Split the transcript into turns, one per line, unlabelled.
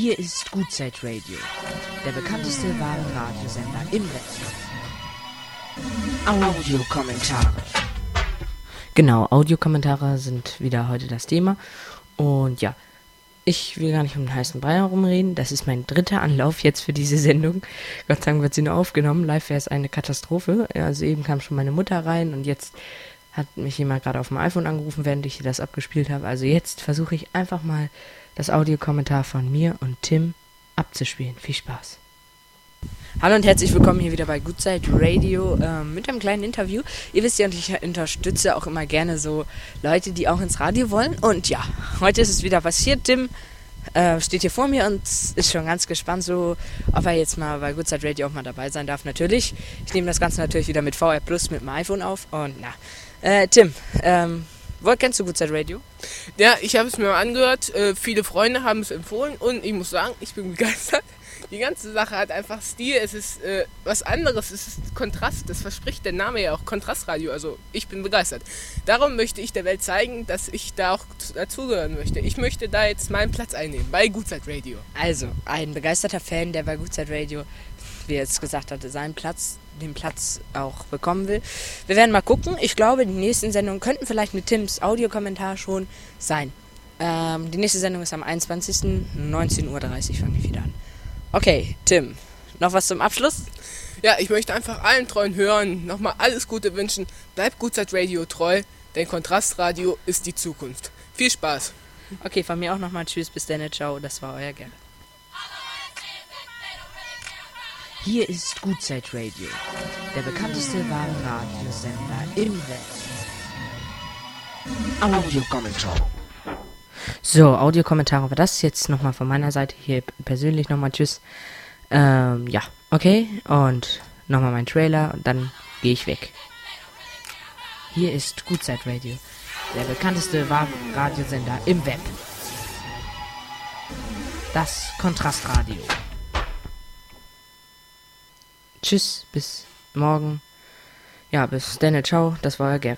Hier ist Gutzeit Radio, der bekannteste wahre Radiosender im Netz. Audiokommentare. Genau, Audiokommentare sind wieder heute das Thema. Und ja, ich will gar nicht um den heißen Brei herumreden. Das ist mein dritter Anlauf jetzt für diese Sendung. Gott sei Dank wird sie nur aufgenommen. Live wäre es eine Katastrophe. Also eben kam schon meine Mutter rein und jetzt hat mich jemand gerade auf dem iPhone angerufen, während ich das abgespielt habe. Also jetzt versuche ich einfach mal das Audiokommentar von mir und Tim abzuspielen. Viel Spaß. Hallo und herzlich willkommen hier wieder bei Goodzeit Radio äh, mit einem kleinen Interview. Ihr wisst ja, ich unterstütze auch immer gerne so Leute, die auch ins Radio wollen. Und ja, heute ist es wieder passiert. Tim äh, steht hier vor mir und ist schon ganz gespannt, so, ob er jetzt mal bei Goodzeit Radio auch mal dabei sein darf. Natürlich. Ich nehme das Ganze natürlich wieder mit VR Plus mit dem iPhone auf. Und na, äh, Tim, ähm, wo kennst du Goodzeit Radio?
Ja, ich habe es mir mal angehört. Äh, viele Freunde haben es empfohlen und ich muss sagen, ich bin begeistert. Die ganze Sache hat einfach Stil. Es ist äh, was anderes. Es ist Kontrast. Das verspricht der Name ja auch. Kontrastradio. Also ich bin begeistert. Darum möchte ich der Welt zeigen, dass ich da auch dazugehören möchte. Ich möchte da jetzt meinen Platz einnehmen bei Gutzeit Radio.
Also, ein begeisterter Fan, der bei Gutzeit Radio, wie er jetzt gesagt hatte, seinen Platz den Platz auch bekommen will. Wir werden mal gucken. Ich glaube, die nächsten Sendungen könnten vielleicht mit Tims Audiokommentar schon sein. Ähm, die nächste Sendung ist am 21. 19.30 Uhr fange ich wieder an. Okay, Tim, noch was zum Abschluss?
Ja, ich möchte einfach allen treuen Hörern nochmal alles Gute wünschen. Bleibt Gutzeit Radio treu, denn Kontrastradio ist die Zukunft. Viel Spaß.
Okay, von mir auch nochmal Tschüss, bis dann, ciao, das war euer Gerrit. Hier ist Gutzeit Radio, der bekannteste wahre Radiosender im Netz. Audiokommentar. So, Audiokommentare war das jetzt nochmal von meiner Seite hier persönlich nochmal Tschüss. Ähm, ja, okay. Und nochmal mein Trailer und dann gehe ich weg. Hier ist Gutzeit Radio, der bekannteste wahre Radiosender im Web. Das Kontrastradio. Tschüss, bis morgen. Ja, bis dann, ciao, das war Gerrit.